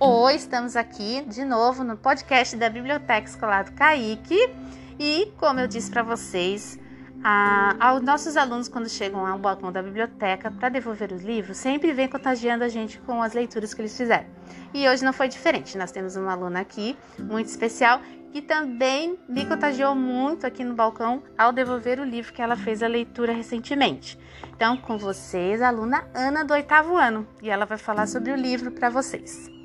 Oi, estamos aqui de novo no podcast da Biblioteca Escolar do Caíque e, como eu disse para vocês, a, aos nossos alunos, quando chegam ao balcão da biblioteca para devolver os livros, sempre vem contagiando a gente com as leituras que eles fizeram. E hoje não foi diferente. Nós temos uma aluna aqui muito especial que também me contagiou muito aqui no balcão ao devolver o livro que ela fez a leitura recentemente. Então, com vocês, a aluna Ana do oitavo ano, e ela vai falar sobre o livro para vocês.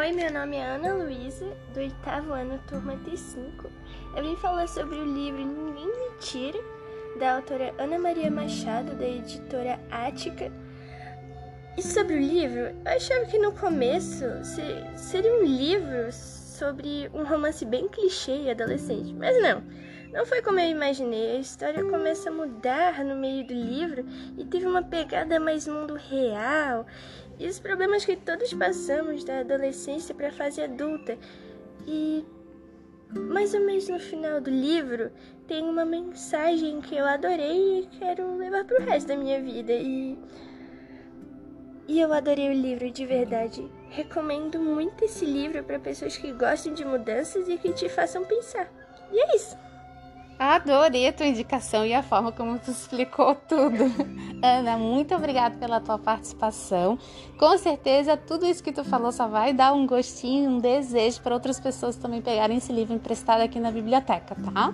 Oi, meu nome é Ana Luísa, do oitavo ano, turma T5. Eu vim falar sobre o livro Ninguém Me Tira, da autora Ana Maria Machado, da editora Ática. E sobre o livro, eu achava que no começo seria um livro sobre um romance bem clichê e adolescente, mas não. Não foi como eu imaginei. A história começa a mudar no meio do livro e teve uma pegada mais mundo real e os problemas que todos passamos da adolescência para a fase adulta. E mais ou menos no final do livro tem uma mensagem que eu adorei e quero levar para o resto da minha vida. E e eu adorei o livro de verdade. Recomendo muito esse livro para pessoas que gostam de mudanças e que te façam pensar. E é isso. Adorei a tua indicação e a forma como tu explicou tudo. Ana, muito obrigada pela tua participação. Com certeza, tudo isso que tu falou só vai dar um gostinho, um desejo para outras pessoas também pegarem esse livro emprestado aqui na biblioteca, tá?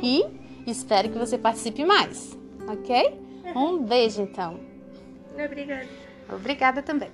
E espero que você participe mais, ok? Um beijo, então. Obrigada. Obrigada também.